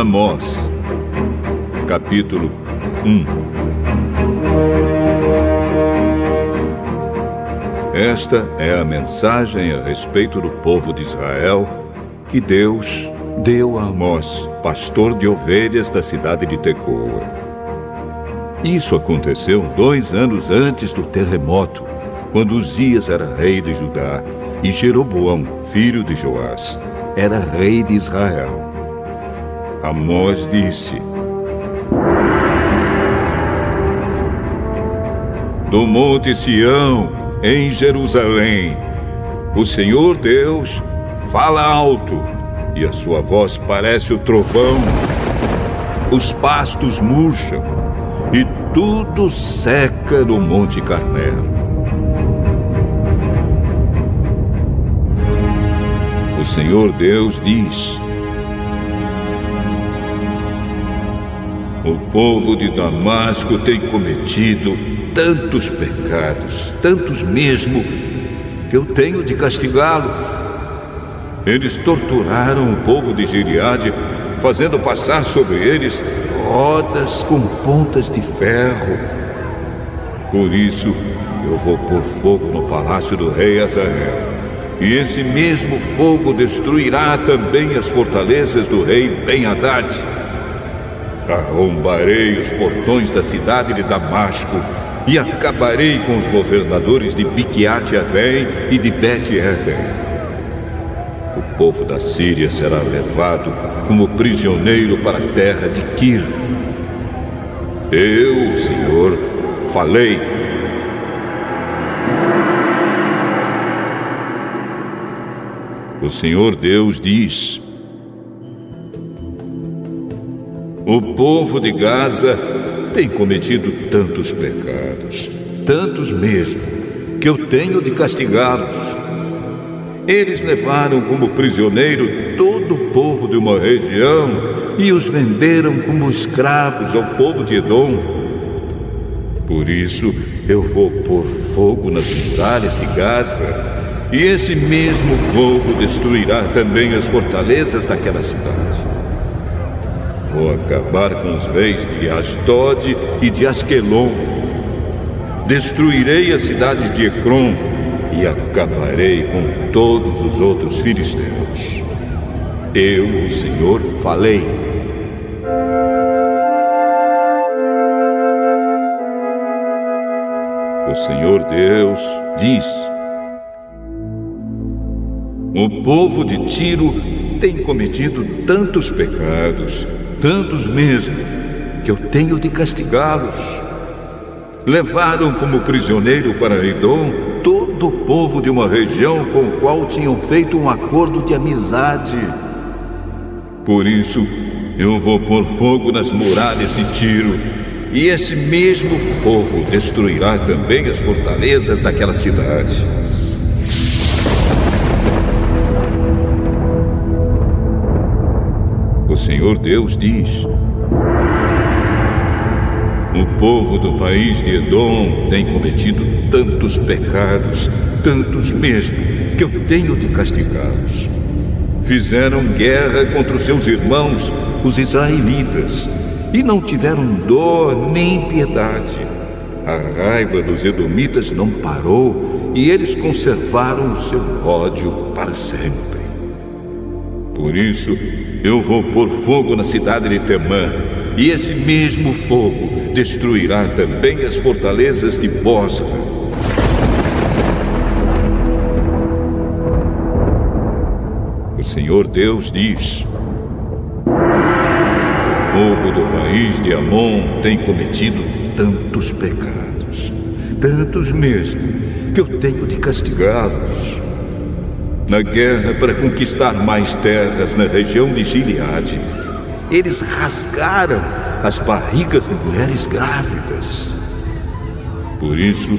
Amós, capítulo 1 Esta é a mensagem a respeito do povo de Israel que Deus deu a Amós, pastor de ovelhas da cidade de Tecoa. Isso aconteceu dois anos antes do terremoto, quando Uzias era rei de Judá e Jeroboão, filho de Joás, era rei de Israel. Amós disse: Do monte Sião, em Jerusalém, o Senhor Deus fala alto e a sua voz parece o trovão. Os pastos murcham e tudo seca no Monte Carmelo. O Senhor Deus diz: O povo de Damasco tem cometido tantos pecados, tantos mesmo, que eu tenho de castigá-los. Eles torturaram o povo de Gileade, fazendo passar sobre eles rodas com pontas de ferro. Por isso, eu vou pôr fogo no palácio do rei Azael. E esse mesmo fogo destruirá também as fortalezas do rei Ben-Hadad. Arrombarei os portões da cidade de Damasco e acabarei com os governadores de Biquiat Avém e de Bet Eden. O povo da Síria será levado como prisioneiro para a terra de Kir. Eu, Senhor, falei. O Senhor Deus diz: O povo de Gaza tem cometido tantos pecados, tantos mesmo, que eu tenho de castigá-los. Eles levaram como prisioneiro todo o povo de uma região e os venderam como escravos ao povo de Edom. Por isso, eu vou pôr fogo nas muralhas de Gaza, e esse mesmo fogo destruirá também as fortalezas daquela cidade. Vou acabar com os reis de Asdod e de Asquelon. Destruirei a cidade de Ecrom e acabarei com todos os outros filisteus. Eu, o Senhor, falei. O Senhor Deus diz: O povo de Tiro tem cometido tantos pecados tantos mesmo, que eu tenho de castigá-los. Levaram como prisioneiro para Edom todo o povo de uma região com o qual tinham feito um acordo de amizade. Por isso, eu vou pôr fogo nas muralhas de Tiro, e esse mesmo fogo destruirá também as fortalezas daquela cidade. Senhor Deus diz: O povo do país de Edom tem cometido tantos pecados, tantos mesmo, que eu tenho de castigá-los. Fizeram guerra contra os seus irmãos, os israelitas, e não tiveram dor nem piedade. A raiva dos edomitas não parou e eles conservaram o seu ódio para sempre. Por isso, eu vou pôr fogo na cidade de Temã, e esse mesmo fogo destruirá também as fortalezas de Bosra. O Senhor Deus diz: O povo do país de Amon tem cometido tantos pecados, tantos mesmo, que eu tenho de castigá-los na guerra para conquistar mais terras na região de Gileade. Eles rasgaram as barrigas de mulheres grávidas. Por isso,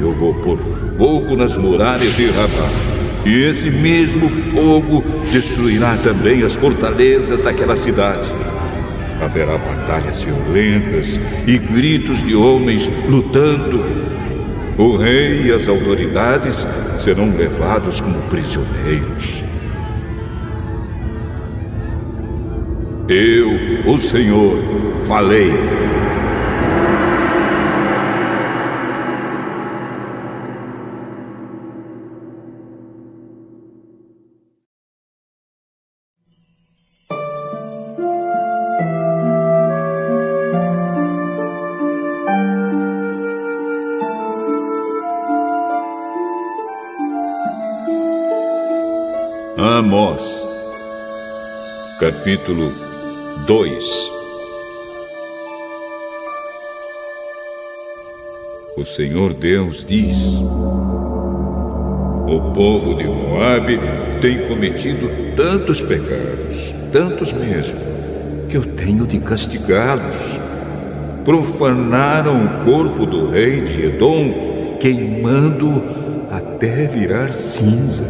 eu vou pôr fogo nas muralhas de Rabá. E esse mesmo fogo destruirá também as fortalezas daquela cidade. Haverá batalhas violentas e gritos de homens lutando o rei e as autoridades serão levados como prisioneiros. Eu, o Senhor, falei. Capítulo 2 O Senhor Deus diz: O povo de Moabe tem cometido tantos pecados, tantos mesmo, que eu tenho de castigá-los. Profanaram o corpo do rei de Edom, queimando até virar cinza.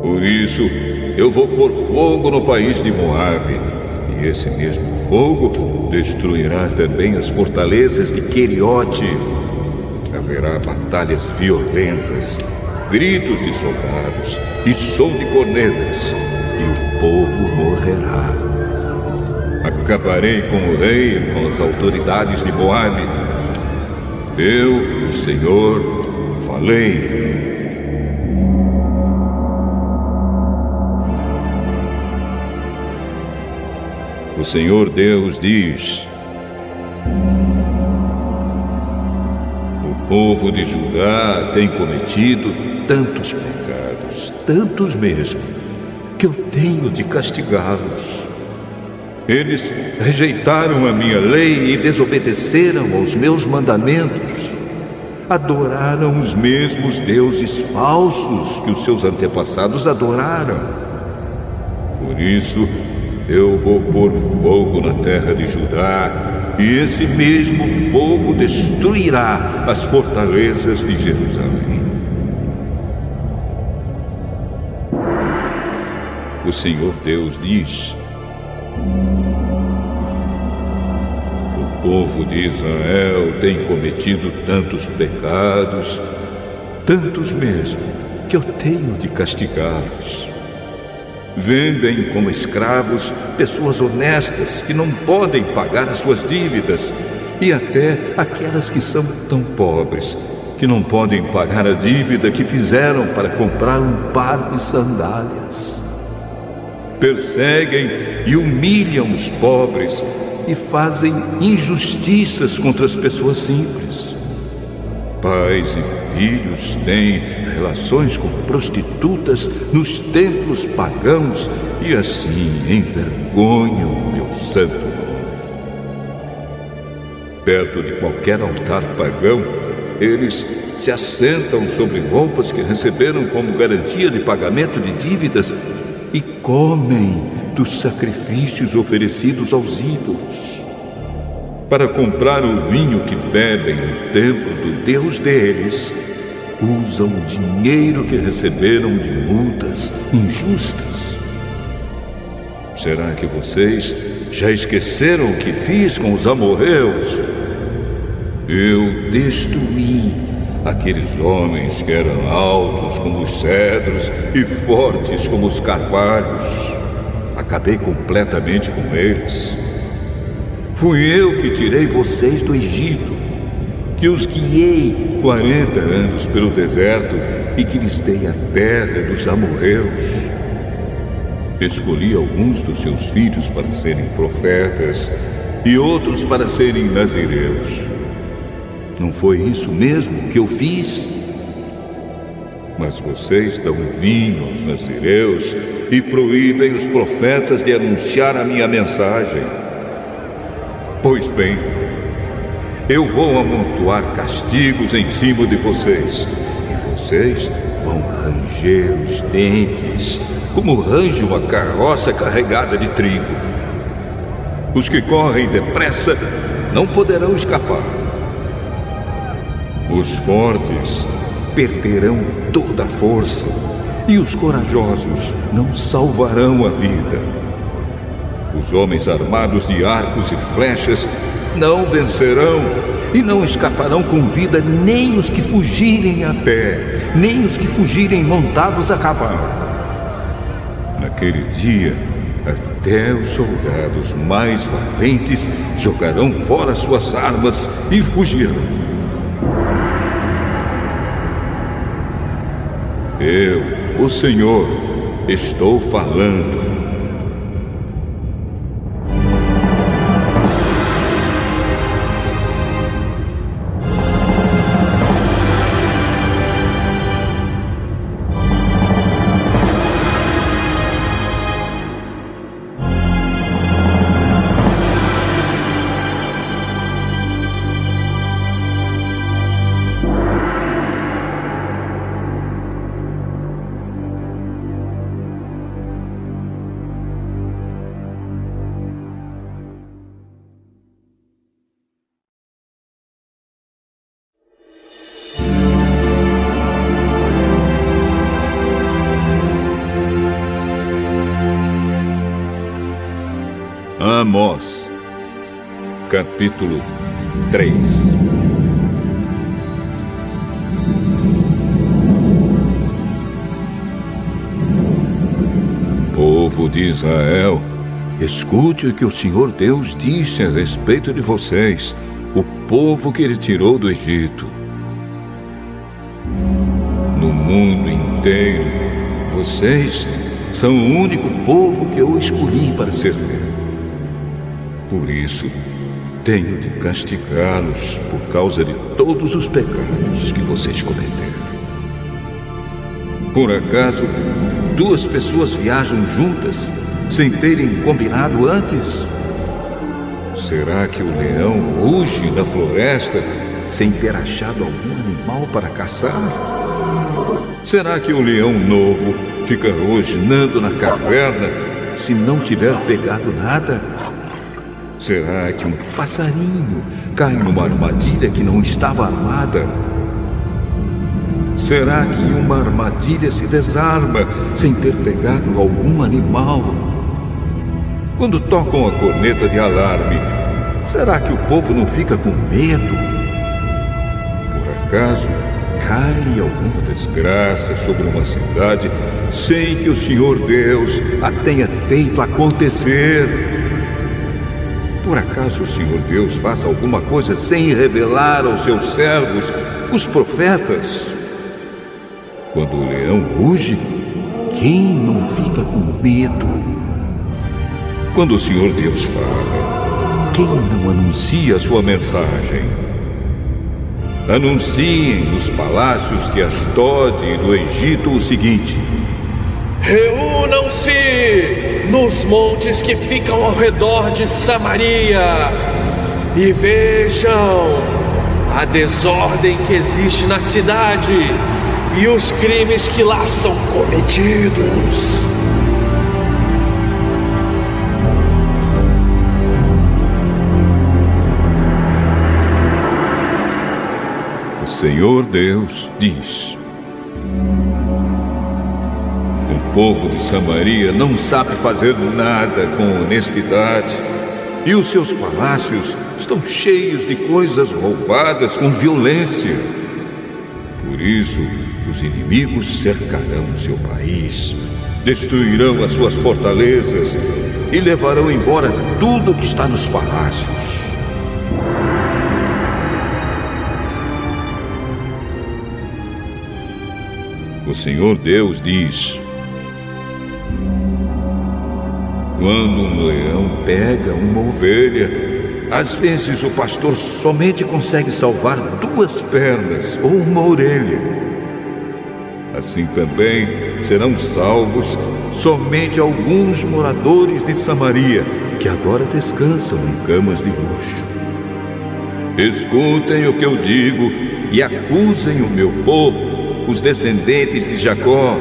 Por isso, eu vou pôr fogo no país de Moabe. E esse mesmo fogo destruirá também as fortalezas de Queriote. Haverá batalhas violentas, gritos de soldados e som de cornetas, e o povo morrerá. Acabarei com o rei e com as autoridades de Moabe. Eu, o Senhor, falei Senhor Deus diz: O povo de Judá tem cometido tantos pecados, tantos mesmo, que eu tenho de castigá-los. Eles rejeitaram a minha lei e desobedeceram aos meus mandamentos. Adoraram os mesmos deuses falsos que os seus antepassados adoraram. Por isso, eu vou pôr fogo na terra de Judá, e esse mesmo fogo destruirá as fortalezas de Jerusalém. O Senhor Deus diz: O povo de Israel tem cometido tantos pecados, tantos mesmo, que eu tenho de castigá-los. Vendem como escravos pessoas honestas que não podem pagar as suas dívidas e até aquelas que são tão pobres que não podem pagar a dívida que fizeram para comprar um par de sandálias. Perseguem e humilham os pobres e fazem injustiças contra as pessoas simples. Pais e filhos têm relações com prostitutas nos templos pagãos e assim envergonham o meu santo nome. Perto de qualquer altar pagão, eles se assentam sobre roupas que receberam como garantia de pagamento de dívidas e comem dos sacrifícios oferecidos aos ídolos para comprar o vinho que bebem no templo do Deus deles, usam o dinheiro que receberam de multas injustas. Será que vocês já esqueceram o que fiz com os amorreus? Eu destruí aqueles homens que eram altos como os cedros e fortes como os carvalhos. Acabei completamente com eles. Fui eu que tirei vocês do Egito, que os guiei quarenta anos pelo deserto e que lhes dei a terra dos amorreus. Escolhi alguns dos seus filhos para serem profetas e outros para serem nazireus. Não foi isso mesmo que eu fiz? Mas vocês dão vinho aos nazireus e proíbem os profetas de anunciar a minha mensagem. Pois bem, eu vou amontoar castigos em cima de vocês, e vocês vão ranger os dentes, como range uma carroça carregada de trigo. Os que correm depressa não poderão escapar. Os fortes perderão toda a força, e os corajosos não salvarão a vida. Os homens armados de arcos e flechas não vencerão e não escaparão com vida nem os que fugirem a pé, nem os que fugirem montados a cavalo. Naquele dia, Até os soldados mais valentes jogarão fora suas armas e fugirão. Eu, o Senhor, estou falando. Capítulo 3 Povo de Israel, escute o que o Senhor Deus disse a respeito de vocês, o povo que ele tirou do Egito. No mundo inteiro, vocês são o único povo que eu escolhi para servir. Por isso, tenho de castigá-los por causa de todos os pecados que vocês cometeram. Por acaso, duas pessoas viajam juntas sem terem combinado antes? Será que o leão ruge na floresta sem ter achado algum animal para caçar? Será que o leão novo fica rosnando na caverna se não tiver pegado nada? Será que um passarinho cai numa armadilha que não estava armada? Será que uma armadilha se desarma sem ter pegado algum animal? Quando tocam a corneta de alarme, será que o povo não fica com medo? Por acaso cai alguma desgraça sobre uma cidade sem que o Senhor Deus a tenha feito acontecer? Por acaso o Senhor Deus faz alguma coisa sem revelar aos seus servos, os profetas? Quando o leão ruge, quem não fica com medo? Quando o Senhor Deus fala, quem não anuncia a sua mensagem? Anunciem nos palácios de Asdod e do Egito o seguinte: Reúnam-se nos montes que ficam ao redor de Samaria e vejam a desordem que existe na cidade e os crimes que lá são cometidos. O Senhor Deus diz: povo de Samaria não sabe fazer nada com honestidade. E os seus palácios estão cheios de coisas roubadas com violência. Por isso, os inimigos cercarão seu país, destruirão as suas fortalezas e levarão embora tudo que está nos palácios. O Senhor Deus diz: Quando um leão pega uma ovelha, às vezes o pastor somente consegue salvar duas pernas ou uma orelha. Assim também serão salvos somente alguns moradores de Samaria que agora descansam em camas de luxo. Escutem o que eu digo e acusem o meu povo, os descendentes de Jacó,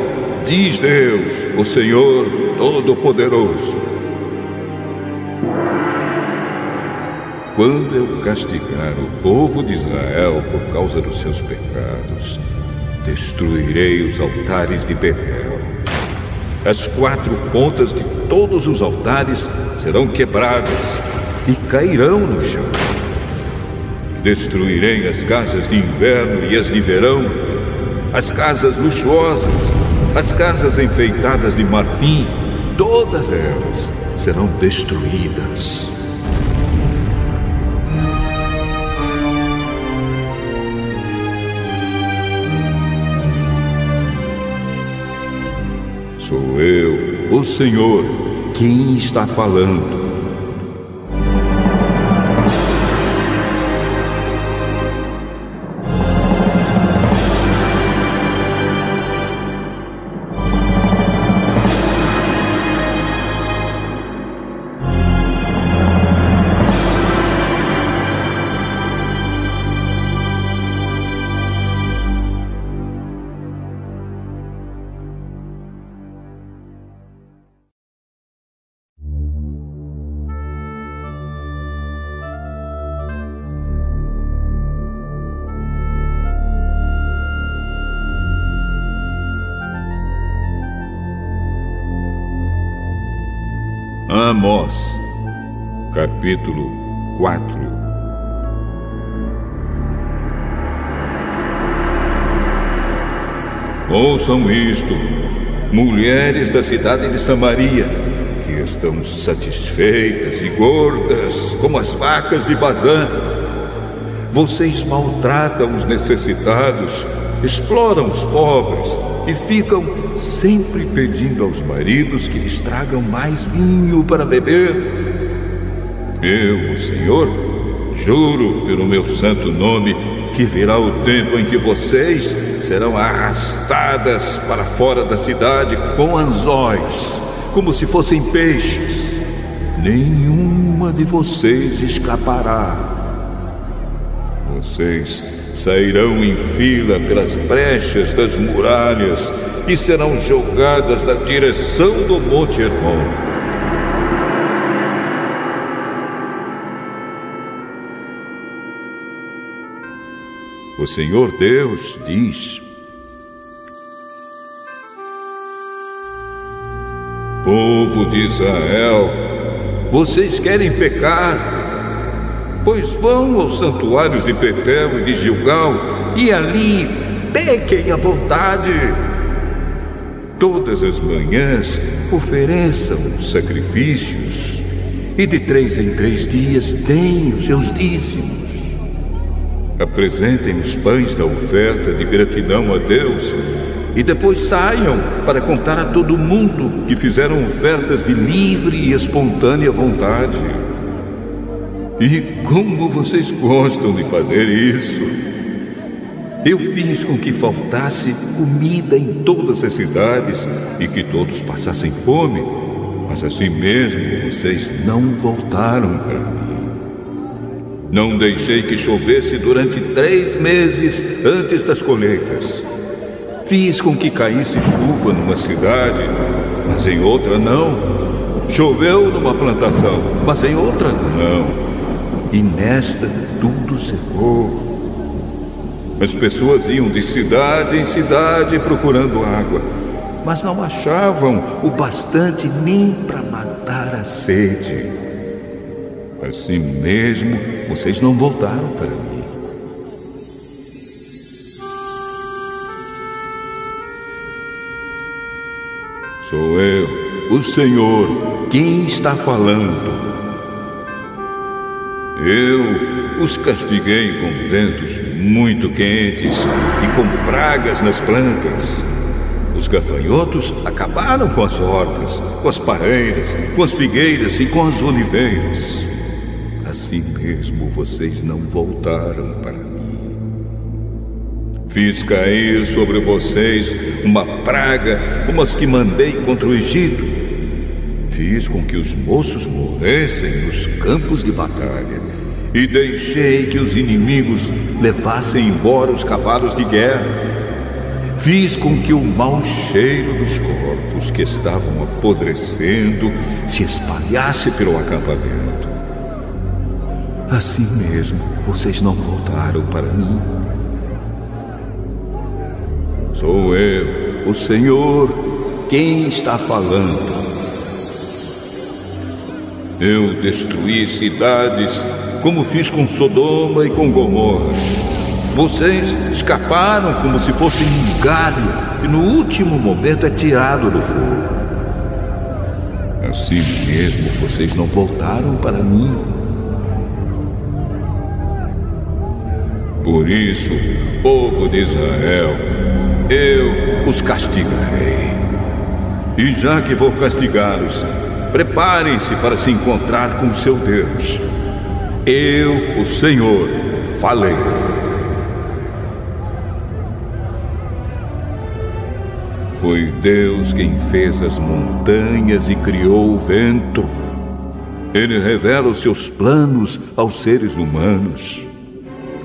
diz Deus, o Senhor Todo-Poderoso. Quando eu castigar o povo de Israel por causa dos seus pecados, destruirei os altares de Betel. As quatro pontas de todos os altares serão quebradas e cairão no chão. Destruirei as casas de inverno e as de verão, as casas luxuosas, as casas enfeitadas de marfim todas elas serão destruídas. Eu, o Senhor, quem está falando. Amós, capítulo 4 Ouçam isto, mulheres da cidade de Samaria, que estão satisfeitas e gordas como as vacas de Bazã. Vocês maltratam os necessitados, exploram os pobres e ficam sempre pedindo aos maridos que lhes tragam mais vinho para beber. Eu, o Senhor, juro pelo meu santo nome que virá o tempo em que vocês serão arrastadas para fora da cidade com anzóis, como se fossem peixes. Nenhuma de vocês escapará. Vocês sairão em fila pelas brechas das muralhas e serão jogadas na direção do Monte Hermon. O Senhor Deus diz: Povo de Israel, vocês querem pecar pois vão aos santuários de Betel e de Gilgal e ali pequem à vontade. Todas as manhãs ofereçam sacrifícios e de três em três dias deem os seus dízimos. Apresentem os pães da oferta de gratidão a Deus e depois saiam para contar a todo mundo que fizeram ofertas de livre e espontânea vontade. E como vocês gostam de fazer isso! Eu fiz com que faltasse comida em todas as cidades e que todos passassem fome, mas assim mesmo vocês não voltaram para mim. Não deixei que chovesse durante três meses antes das colheitas. Fiz com que caísse chuva numa cidade, mas em outra não. Choveu numa plantação, mas em outra não e nesta tudo secou. As pessoas iam de cidade em cidade procurando água, mas não achavam o bastante nem para matar a sede. Assim mesmo, vocês não voltaram para mim. Sou eu, o Senhor, quem está falando. Eu os castiguei com ventos muito quentes e com pragas nas plantas. Os gafanhotos acabaram com as hortas, com as pareiras, com as figueiras e com as oliveiras. Assim mesmo vocês não voltaram para mim. Fiz cair sobre vocês uma praga, como as que mandei contra o Egito Fiz com que os moços morressem nos campos de batalha e deixei que os inimigos levassem embora os cavalos de guerra. Fiz com que o mau cheiro dos corpos que estavam apodrecendo se espalhasse pelo acampamento. Assim mesmo, vocês não voltaram para mim. Sou eu, o Senhor, quem está falando. Eu destruí cidades como fiz com Sodoma e com Gomorra. Vocês escaparam como se fossem um galho e no último momento é tirado do fogo. si mesmo vocês não voltaram para mim. Por isso, povo de Israel, eu os castigarei. E já que vou castigá-los, preparem-se para se encontrar com seu Deus. Eu, o Senhor, falei. Foi Deus quem fez as montanhas e criou o vento. Ele revela os seus planos aos seres humanos.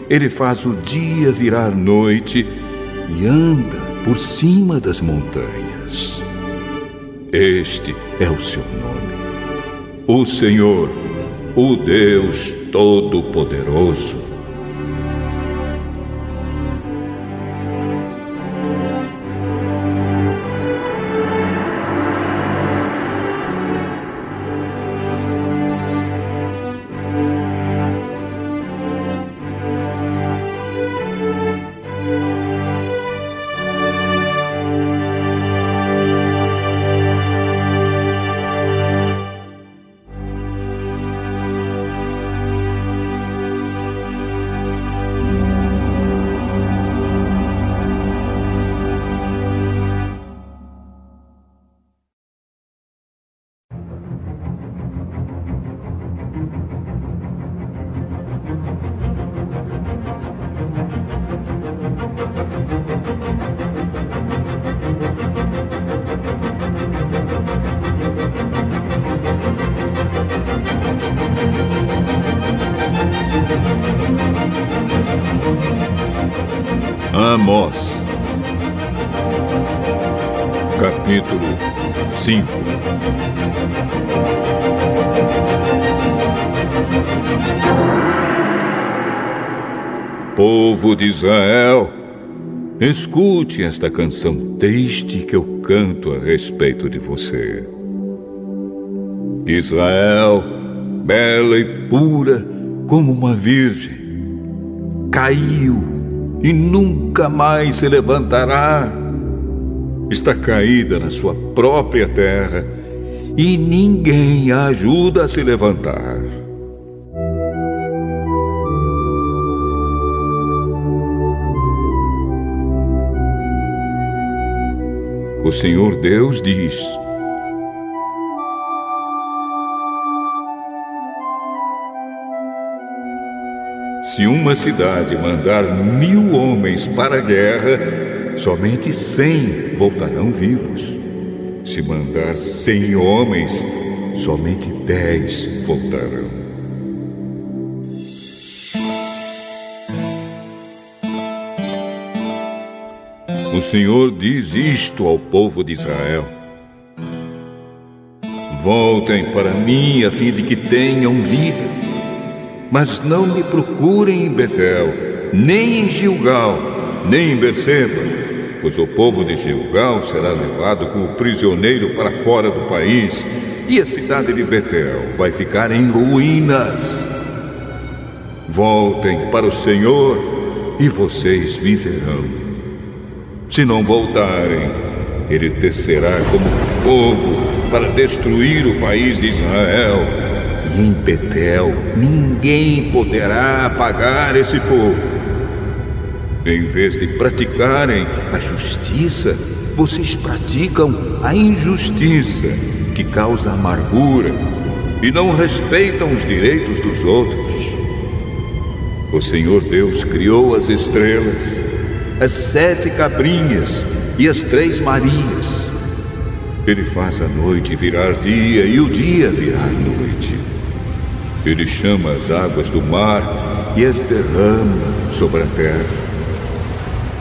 Ele faz o dia virar noite e anda por cima das montanhas. Este é o seu nome. O Senhor, o Deus Todo-Poderoso. Amós, capítulo 5 Povo de Israel, escute esta canção triste que eu canto a respeito de você. Israel, bela e pura como uma virgem, caiu e nunca mais se levantará. Está caída na sua própria terra e ninguém a ajuda a se levantar. O Senhor Deus diz: Se uma cidade mandar mil homens para a guerra, somente cem voltarão vivos. Se mandar cem homens, somente dez voltarão. O Senhor diz isto ao povo de Israel: Voltem para mim a fim de que tenham vida mas não me procurem em Betel, nem em Gilgal, nem em Berseba, pois o povo de Gilgal será levado como prisioneiro para fora do país, e a cidade de Betel vai ficar em ruínas. Voltem para o Senhor e vocês viverão. Se não voltarem, ele descerá como fogo para destruir o país de Israel e em Betel ninguém poderá apagar esse fogo. Em vez de praticarem a justiça, vocês praticam a injustiça, que causa amargura, e não respeitam os direitos dos outros. O Senhor Deus criou as estrelas, as sete cabrinhas e as três marinhas. Ele faz a noite virar dia e o dia virar noite. Ele chama as águas do mar e as derrama sobre a terra.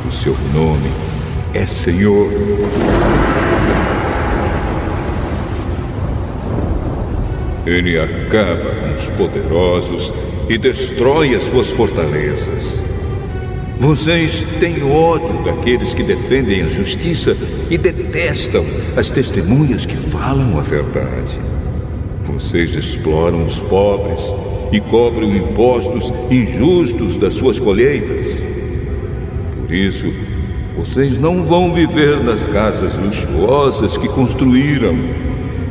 O seu nome é Senhor. Ele acaba com os poderosos e destrói as suas fortalezas. Vocês têm ódio daqueles que defendem a justiça e detestam as testemunhas que falam a verdade. Vocês exploram os pobres e cobram impostos injustos das suas colheitas. Por isso, vocês não vão viver nas casas luxuosas que construíram,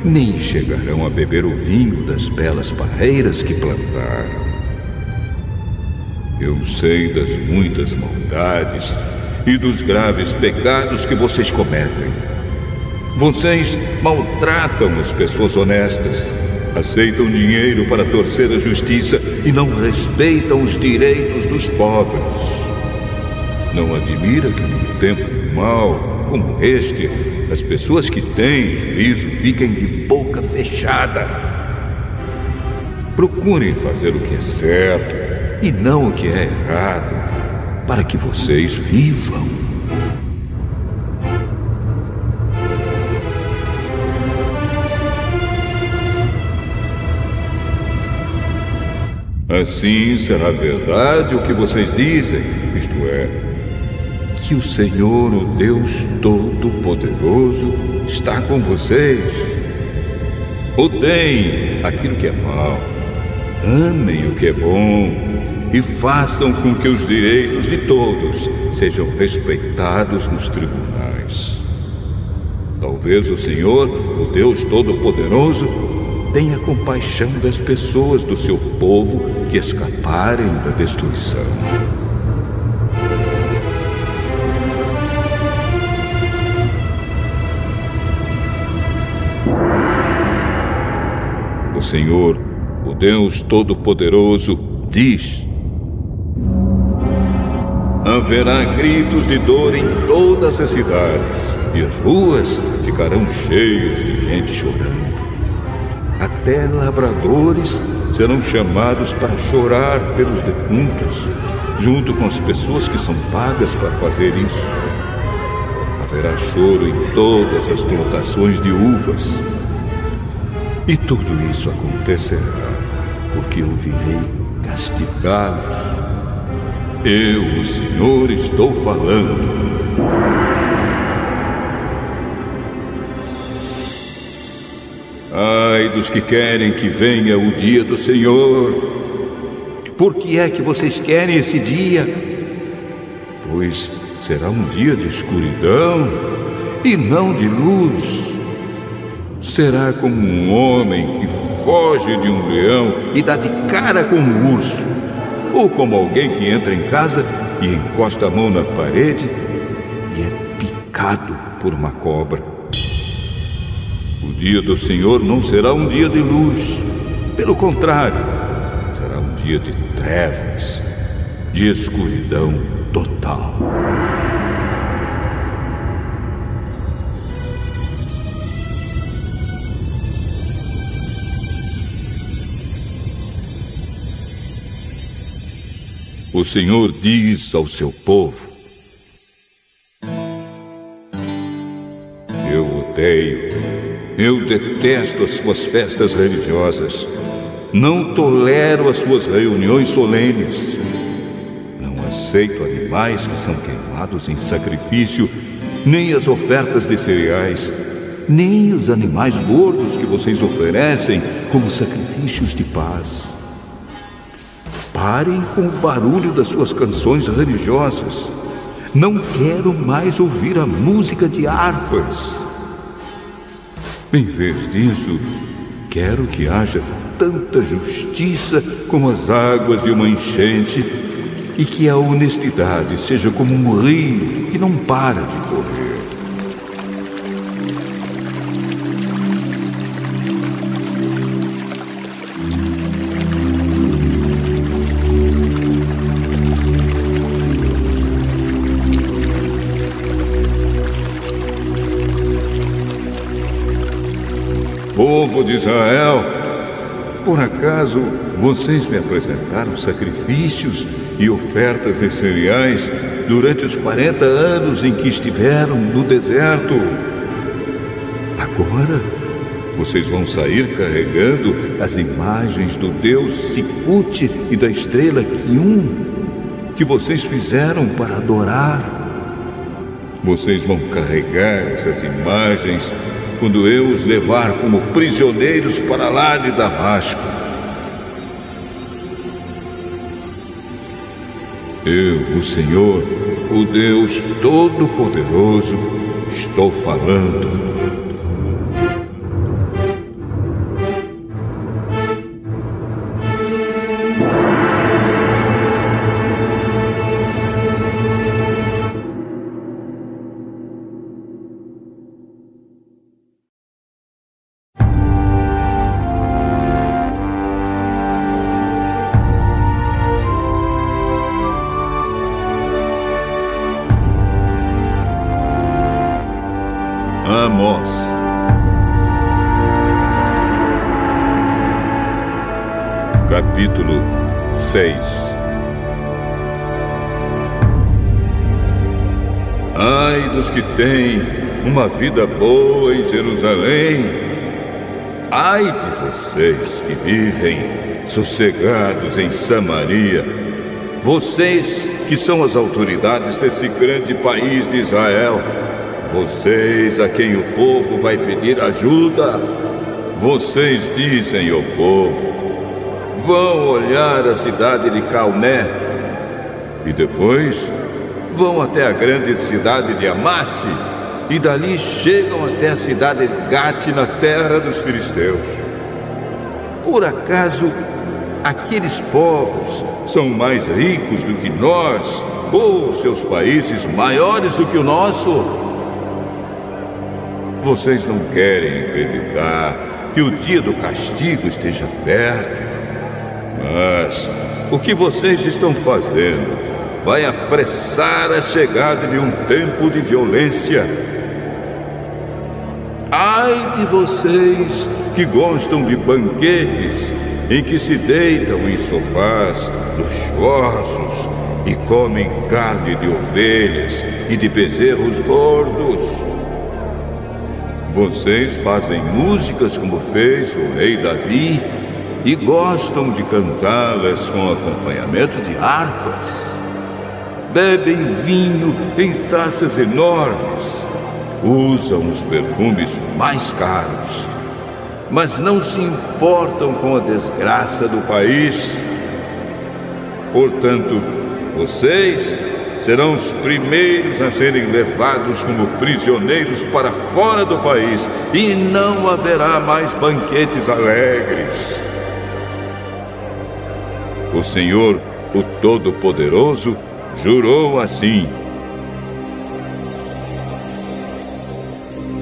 nem chegarão a beber o vinho das belas parreiras que plantaram. Eu sei das muitas maldades e dos graves pecados que vocês cometem. Vocês maltratam as pessoas honestas, aceitam dinheiro para torcer a justiça e não respeitam os direitos dos pobres. Não admira que num tempo mau como este, as pessoas que têm juízo fiquem de boca fechada. Procurem fazer o que é certo e não o que é errado, para que vocês vivam. Assim será verdade o que vocês dizem, isto é, que o Senhor, o Deus Todo-Poderoso, está com vocês. Odeiem aquilo que é mal, amem o que é bom e façam com que os direitos de todos sejam respeitados nos tribunais. Talvez o Senhor, o Deus Todo-Poderoso, tenha compaixão das pessoas do seu povo que escaparem da destruição. O Senhor, o Deus Todo-Poderoso, diz: Haverá gritos de dor em todas as cidades, e as ruas ficarão cheias de gente chorando. Até lavradores serão chamados para chorar pelos defuntos, junto com as pessoas que são pagas para fazer isso. Haverá choro em todas as plantações de uvas. E tudo isso acontecerá porque eu virei castigá-los. Eu, o Senhor, estou falando. Ai dos que querem que venha o dia do Senhor. Por que é que vocês querem esse dia? Pois será um dia de escuridão e não de luz. Será como um homem que foge de um leão e dá de cara com um urso, ou como alguém que entra em casa e encosta a mão na parede e é picado por uma cobra. O dia do Senhor não será um dia de luz. Pelo contrário, será um dia de trevas, de escuridão total. O Senhor diz ao seu povo: Eu odeio eu detesto as suas festas religiosas. Não tolero as suas reuniões solenes. Não aceito animais que são queimados em sacrifício, nem as ofertas de cereais, nem os animais gordos que vocês oferecem como sacrifícios de paz. Parem com o barulho das suas canções religiosas. Não quero mais ouvir a música de harpas. Em vez disso, quero que haja tanta justiça como as águas de uma enchente e que a honestidade seja como um rio que não para de correr. Povo de Israel, por acaso vocês me apresentaram sacrifícios e ofertas de cereais durante os 40 anos em que estiveram no deserto? Agora vocês vão sair carregando as imagens do Deus Sicute e da estrela Kium que vocês fizeram para adorar. Vocês vão carregar essas imagens quando eu os levar como prisioneiros para lá de Damasco. Eu, o Senhor, o Deus Todo-Poderoso, estou falando. Capítulo 6 Ai dos que têm uma vida boa em Jerusalém. Ai de vocês que vivem sossegados em Samaria. Vocês que são as autoridades desse grande país de Israel. Vocês a quem o povo vai pedir ajuda. Vocês dizem ao povo: vão olhar a cidade de Calné e depois vão até a grande cidade de Amate e dali chegam até a cidade de Gate na terra dos filisteus. Por acaso aqueles povos são mais ricos do que nós ou seus países maiores do que o nosso? Vocês não querem acreditar que o dia do castigo esteja perto. Mas o que vocês estão fazendo vai apressar a chegada de um tempo de violência. Ai de vocês que gostam de banquetes em que se deitam em sofás luxuosos e comem carne de ovelhas e de bezerros gordos. Vocês fazem músicas como fez o rei Davi e gostam de cantá-las com acompanhamento de harpas. Bebem vinho em taças enormes, usam os perfumes mais caros, mas não se importam com a desgraça do país. Portanto, vocês serão os primeiros a serem levados como prisioneiros para fora do país e não haverá mais banquetes alegres. O Senhor, o Todo-Poderoso, jurou assim: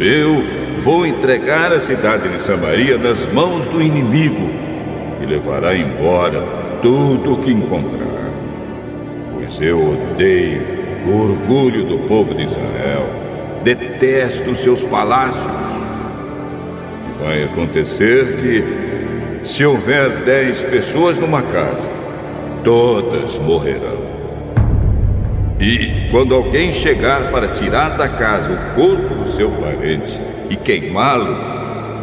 Eu vou entregar a cidade de Samaria nas mãos do inimigo e levará embora tudo o que encontrar. Pois eu odeio o orgulho do povo de Israel, detesto seus palácios. Vai acontecer que, se houver dez pessoas numa casa, todas morrerão. E quando alguém chegar para tirar da casa o corpo do seu parente e queimá-lo,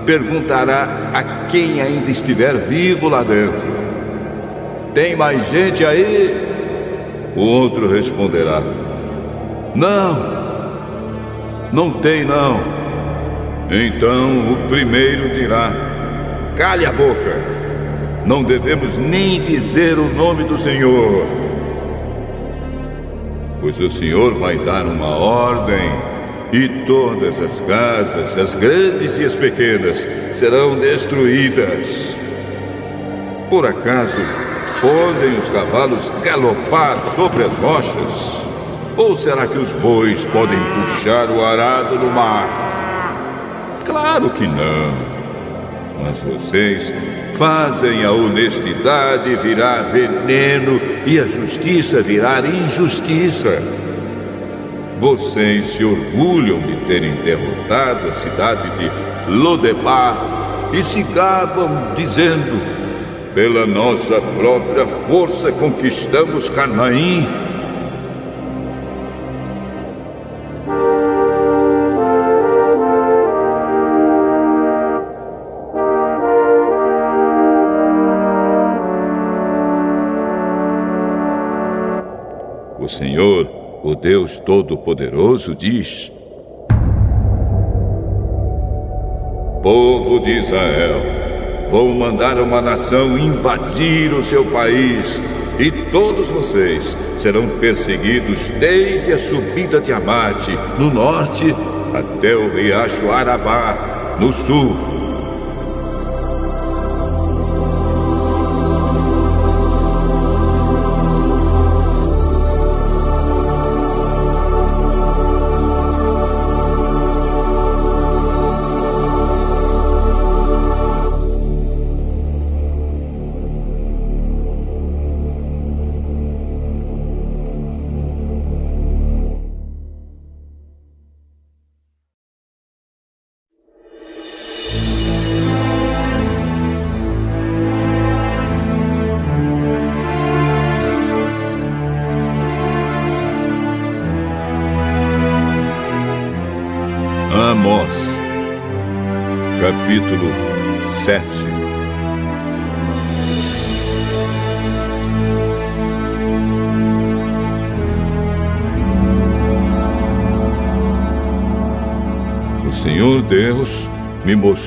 perguntará a quem ainda estiver vivo lá dentro: Tem mais gente aí? O outro responderá: Não, não tem não. Então o primeiro dirá: Cale a boca não devemos nem dizer o nome do Senhor. Pois o Senhor vai dar uma ordem, e todas as casas, as grandes e as pequenas, serão destruídas. Por acaso, podem os cavalos galopar sobre as rochas? Ou será que os bois podem puxar o arado no mar? Claro que não. Mas vocês fazem a honestidade virar veneno e a justiça virar injustiça. Vocês se orgulham de terem derrotado a cidade de Lodebar e se gabam dizendo: pela nossa própria força conquistamos Canaim Senhor, o Deus Todo-Poderoso, diz: Povo de Israel, vou mandar uma nação invadir o seu país, e todos vocês serão perseguidos desde a subida de Amate, no norte, até o riacho Arabá, no sul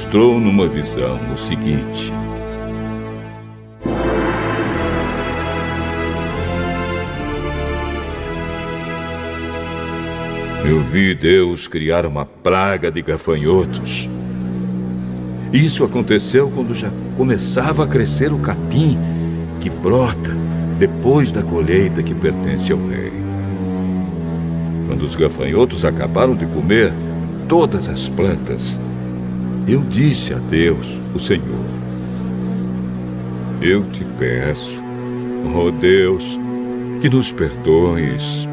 mostrou numa visão o seguinte. Eu vi Deus criar uma praga de gafanhotos. Isso aconteceu quando já começava a crescer o capim que brota depois da colheita que pertence ao rei. Quando os gafanhotos acabaram de comer todas as plantas, eu disse a Deus, o Senhor: Eu te peço, oh Deus, que nos perdoes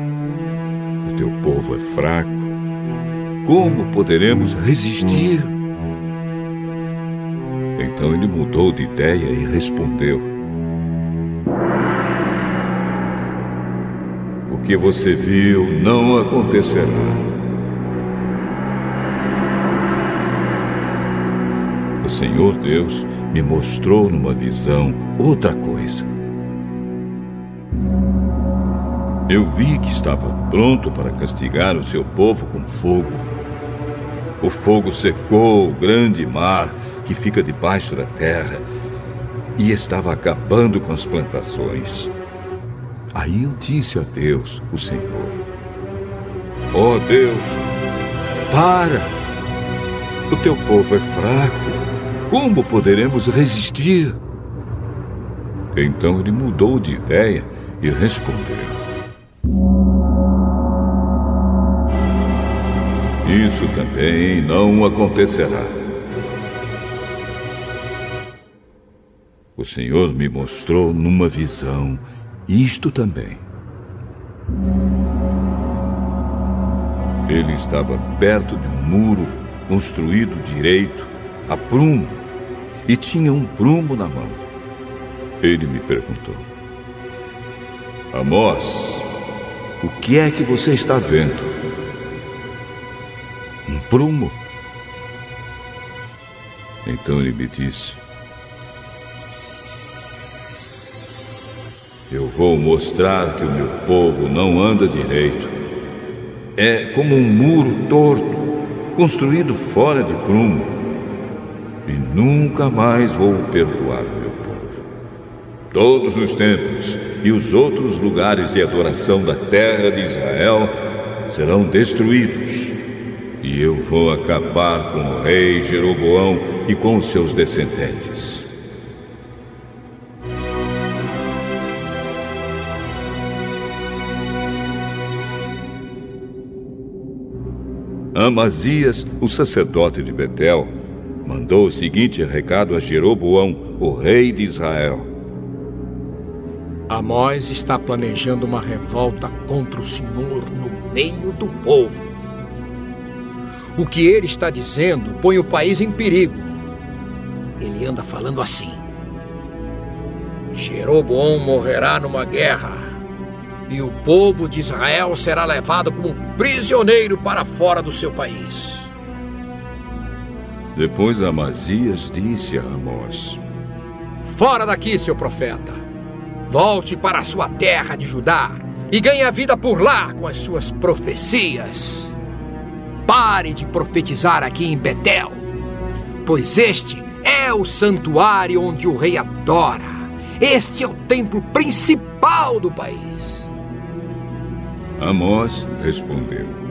teu povo é fraco, como poderemos resistir? Então ele mudou de ideia e respondeu: O que você viu não acontecerá. Senhor Deus me mostrou numa visão outra coisa. Eu vi que estava pronto para castigar o seu povo com fogo. O fogo secou o grande mar que fica debaixo da terra e estava acabando com as plantações. Aí eu disse a Deus, o Senhor: Ó oh Deus, para! O teu povo é fraco. Como poderemos resistir? Então ele mudou de ideia e respondeu: Isso também não acontecerá. O Senhor me mostrou numa visão isto também. Ele estava perto de um muro construído direito, a prumo, e tinha um prumo na mão. Ele me perguntou: Amós, o que é que você está vendo? um prumo. Então ele me disse: Eu vou mostrar que o meu povo não anda direito. É como um muro torto, construído fora de prumo. E nunca mais vou perdoar meu povo. Todos os templos e os outros lugares de adoração da terra de Israel serão destruídos e eu vou acabar com o rei Jeroboão e com os seus descendentes. Amazias, o sacerdote de Betel, mandou o seguinte recado a Jeroboão, o rei de Israel. Amós está planejando uma revolta contra o Senhor no meio do povo. O que ele está dizendo põe o país em perigo. Ele anda falando assim: Jeroboão morrerá numa guerra, e o povo de Israel será levado como prisioneiro para fora do seu país. Depois Amazias disse a Amós: Fora daqui, seu profeta! Volte para a sua terra de Judá e ganhe a vida por lá com as suas profecias. Pare de profetizar aqui em Betel, pois este é o santuário onde o rei adora. Este é o templo principal do país. Amós respondeu: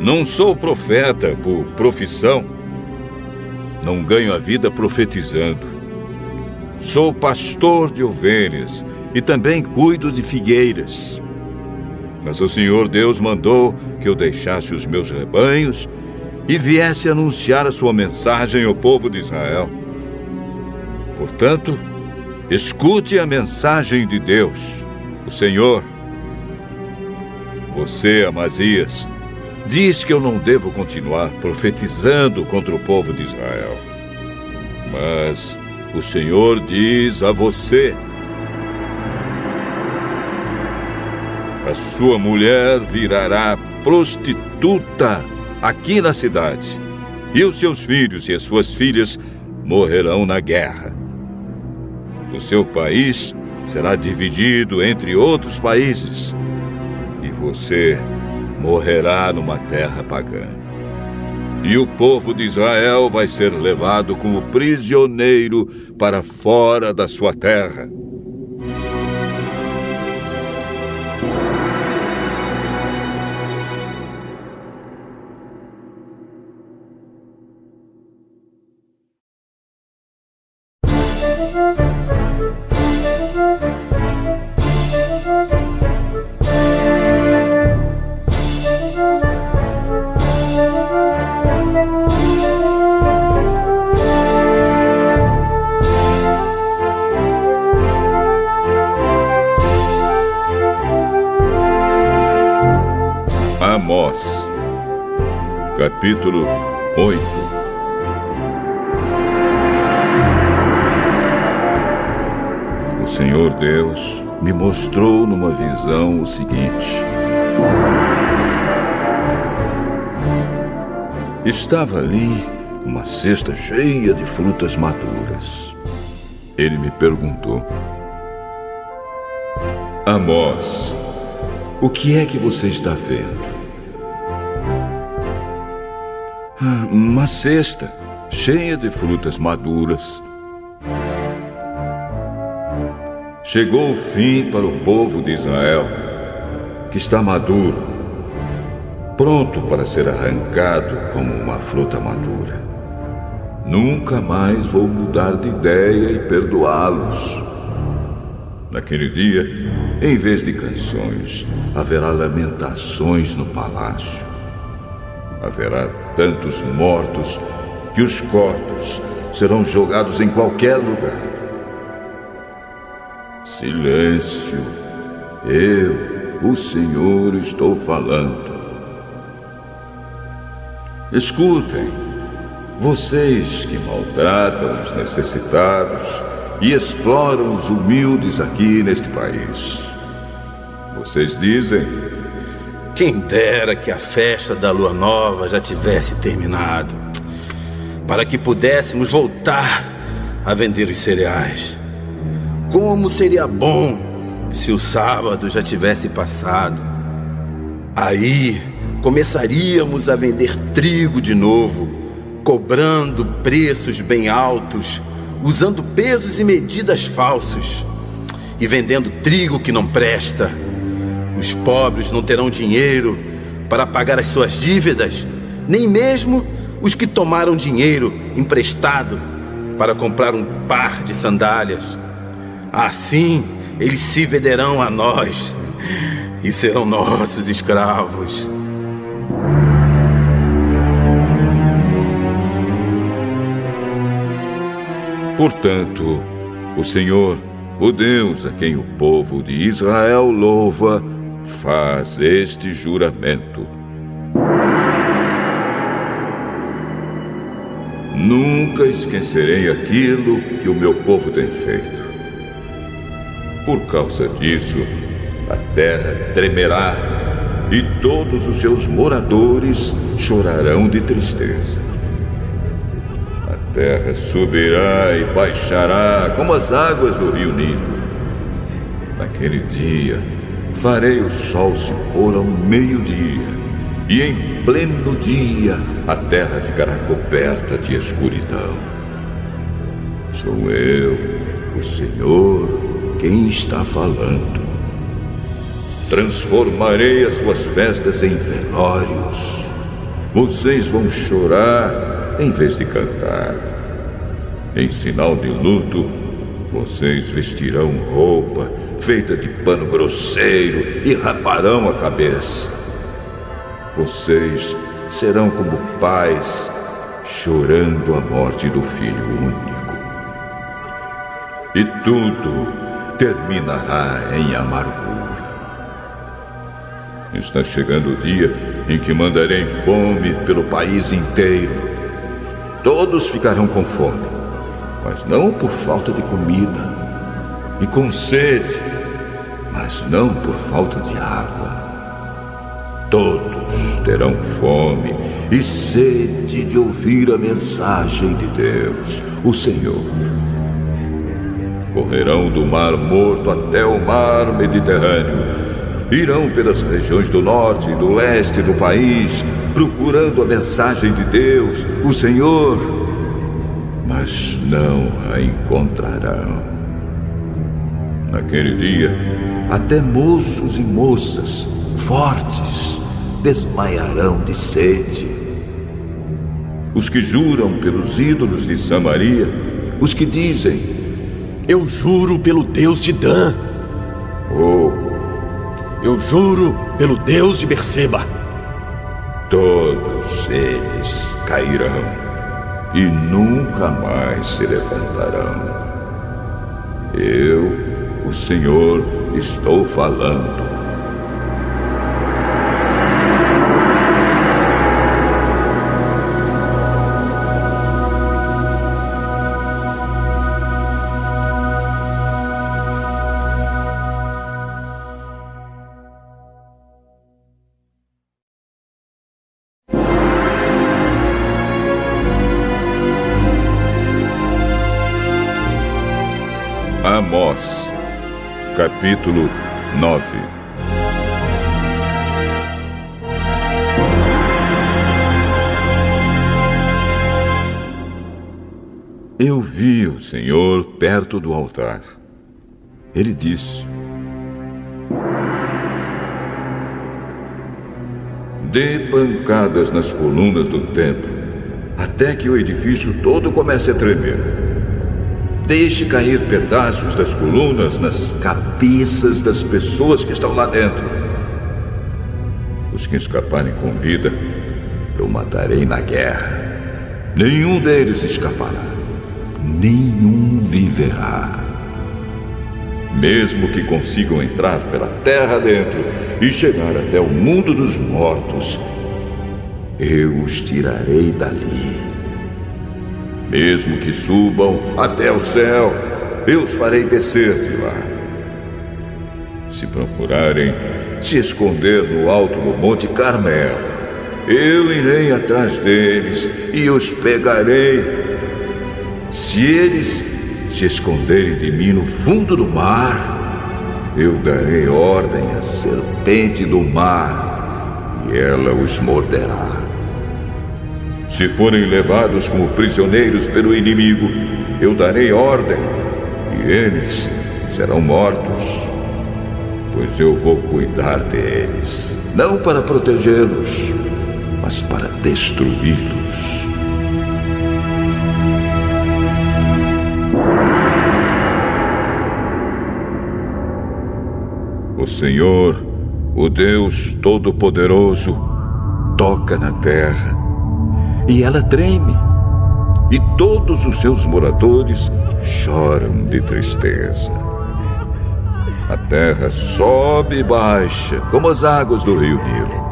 Não sou profeta por profissão. Não ganho a vida profetizando. Sou pastor de ovelhas e também cuido de figueiras. Mas o Senhor Deus mandou que eu deixasse os meus rebanhos e viesse anunciar a sua mensagem ao povo de Israel. Portanto, escute a mensagem de Deus, o Senhor. Você, Amazias, diz que eu não devo continuar profetizando contra o povo de Israel. Mas o Senhor diz a você: a sua mulher virará prostituta aqui na cidade, e os seus filhos e as suas filhas morrerão na guerra. O seu país será dividido entre outros países, e você morrerá numa terra pagã. E o povo de Israel vai ser levado como prisioneiro para fora da sua terra. Capítulo 8 O Senhor Deus me mostrou numa visão o seguinte: Estava ali uma cesta cheia de frutas maduras. Ele me perguntou: Amós, o que é que você está vendo? Uma cesta cheia de frutas maduras. Chegou o fim para o povo de Israel, que está maduro, pronto para ser arrancado como uma fruta madura. Nunca mais vou mudar de ideia e perdoá-los. Naquele dia, em vez de canções, haverá lamentações no palácio haverá tantos mortos que os corpos serão jogados em qualquer lugar. Silêncio. Eu, o Senhor, estou falando. Escutem, vocês que maltratam os necessitados e exploram os humildes aqui neste país. Vocês dizem quem dera que a festa da lua nova já tivesse terminado, para que pudéssemos voltar a vender os cereais. Como seria bom se o sábado já tivesse passado. Aí começaríamos a vender trigo de novo, cobrando preços bem altos, usando pesos e medidas falsos e vendendo trigo que não presta os pobres não terão dinheiro para pagar as suas dívidas, nem mesmo os que tomaram dinheiro emprestado para comprar um par de sandálias. Assim, eles se venderão a nós e serão nossos escravos. Portanto, o Senhor, o Deus a quem o povo de Israel louva, faz este juramento. Nunca esquecerei aquilo que o meu povo tem feito. Por causa disso, a terra tremerá e todos os seus moradores chorarão de tristeza. A terra subirá e baixará como as águas do rio Nilo. Naquele dia, Farei o sol se pôr ao meio-dia, e em pleno dia a terra ficará coberta de escuridão. Sou eu, o Senhor, quem está falando. Transformarei as suas festas em velórios. Vocês vão chorar em vez de cantar. Em sinal de luto, vocês vestirão roupa feita de pano grosseiro e raparão a cabeça. Vocês serão como pais chorando a morte do filho único. E tudo terminará em amargura. Está chegando o dia em que mandarei fome pelo país inteiro. Todos ficarão com fome mas não por falta de comida, e com sede, mas não por falta de água. Todos terão fome e sede de ouvir a mensagem de Deus, o Senhor. Correrão do Mar Morto até o Mar Mediterrâneo. Irão pelas regiões do norte e do leste do país, procurando a mensagem de Deus, o Senhor, mas não a encontrarão. Naquele dia, até moços e moças fortes desmaiarão de sede. Os que juram pelos ídolos de Samaria, os que dizem: Eu juro pelo Deus de Dan. Oh, eu juro pelo Deus de Berseba. Todos eles cairão e nunca mais se levantarão. Eu, o Senhor, estou falando. Capítulo 9 Eu vi o Senhor perto do altar. Ele disse: Dê pancadas nas colunas do templo, até que o edifício todo comece a tremer. Deixe cair pedaços das colunas nas cabeças das pessoas que estão lá dentro. Os que escaparem com vida, eu matarei na guerra. Nenhum deles escapará. Nenhum viverá. Mesmo que consigam entrar pela terra dentro e chegar até o mundo dos mortos, eu os tirarei dali. Mesmo que subam até o céu, eu os farei descer de lá. Se procurarem se esconder no alto do Monte Carmelo, eu irei atrás deles e os pegarei. Se eles se esconderem de mim no fundo do mar, eu darei ordem à serpente do mar e ela os morderá. Se forem levados como prisioneiros pelo inimigo, eu darei ordem e eles serão mortos. Pois eu vou cuidar deles, não para protegê-los, mas para destruí-los. O Senhor, o Deus Todo-Poderoso, toca na terra e ela treme. E todos os seus moradores choram de tristeza. A terra sobe e baixa, como as águas do rio Nilo.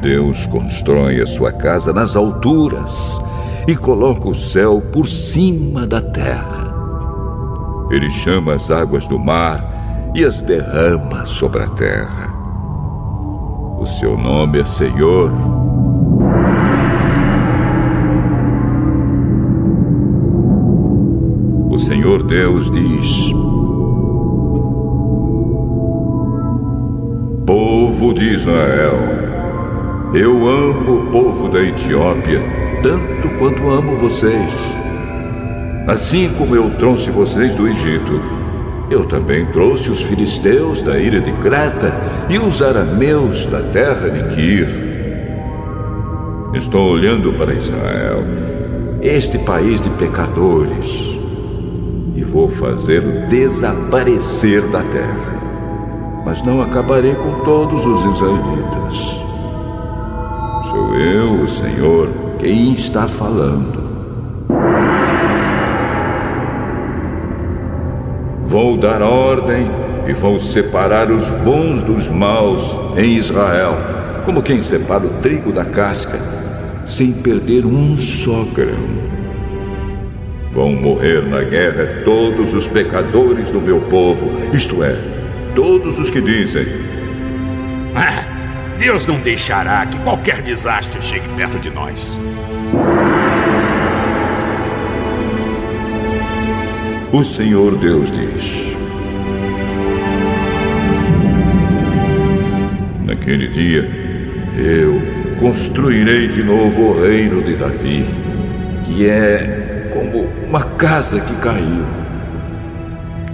Deus constrói a sua casa nas alturas e coloca o céu por cima da terra. Ele chama as águas do mar e as derrama sobre a terra. O seu nome é Senhor. Deus diz: Povo de Israel, eu amo o povo da Etiópia tanto quanto amo vocês. Assim como eu trouxe vocês do Egito, eu também trouxe os filisteus da ilha de Creta e os arameus da terra de Kir. Estou olhando para Israel, este país de pecadores e vou fazê-lo desaparecer da terra. Mas não acabarei com todos os israelitas. Sou eu, o Senhor, quem está falando. Vou dar ordem e vou separar os bons dos maus em Israel, como quem separa o trigo da casca, sem perder um só grão. Vão morrer na guerra todos os pecadores do meu povo, isto é, todos os que dizem: Ah, Deus não deixará que qualquer desastre chegue perto de nós. O Senhor Deus diz: Naquele dia, eu construirei de novo o reino de Davi, que é como uma casa que caiu.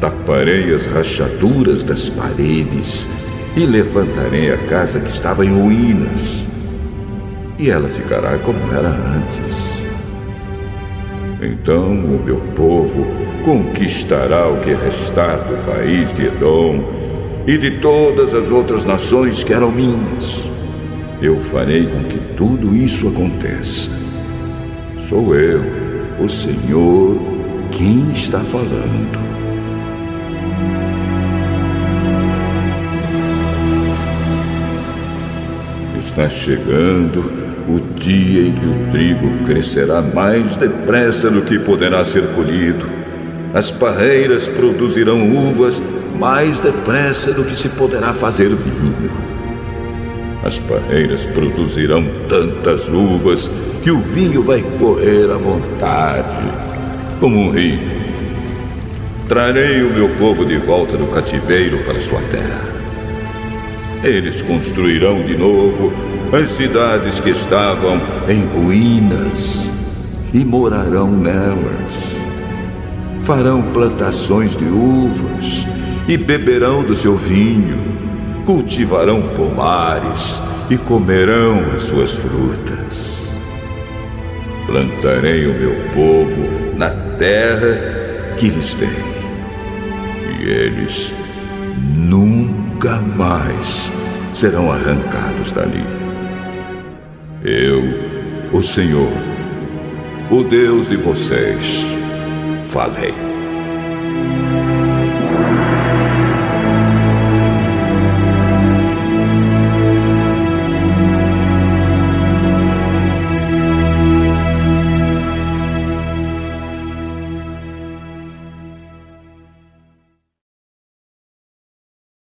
Taparei as rachaduras das paredes e levantarei a casa que estava em ruínas, e ela ficará como era antes. Então o meu povo conquistará o que restar do país de Edom e de todas as outras nações que eram minhas. Eu farei com que tudo isso aconteça. Sou eu, o Senhor, quem está falando. Está chegando o dia em que o trigo crescerá mais depressa do que poderá ser colhido. As parreiras produzirão uvas mais depressa do que se poderá fazer vinho. As parreiras produzirão tantas uvas que o vinho vai correr à vontade, como um rio. Trarei o meu povo de volta do cativeiro para sua terra. Eles construirão de novo as cidades que estavam em ruínas e morarão nelas. Farão plantações de uvas e beberão do seu vinho, cultivarão pomares e comerão as suas frutas. Plantarei o meu povo na terra que lhes dei, e eles nunca mais serão arrancados dali. Eu, o Senhor, o Deus de vocês, falei.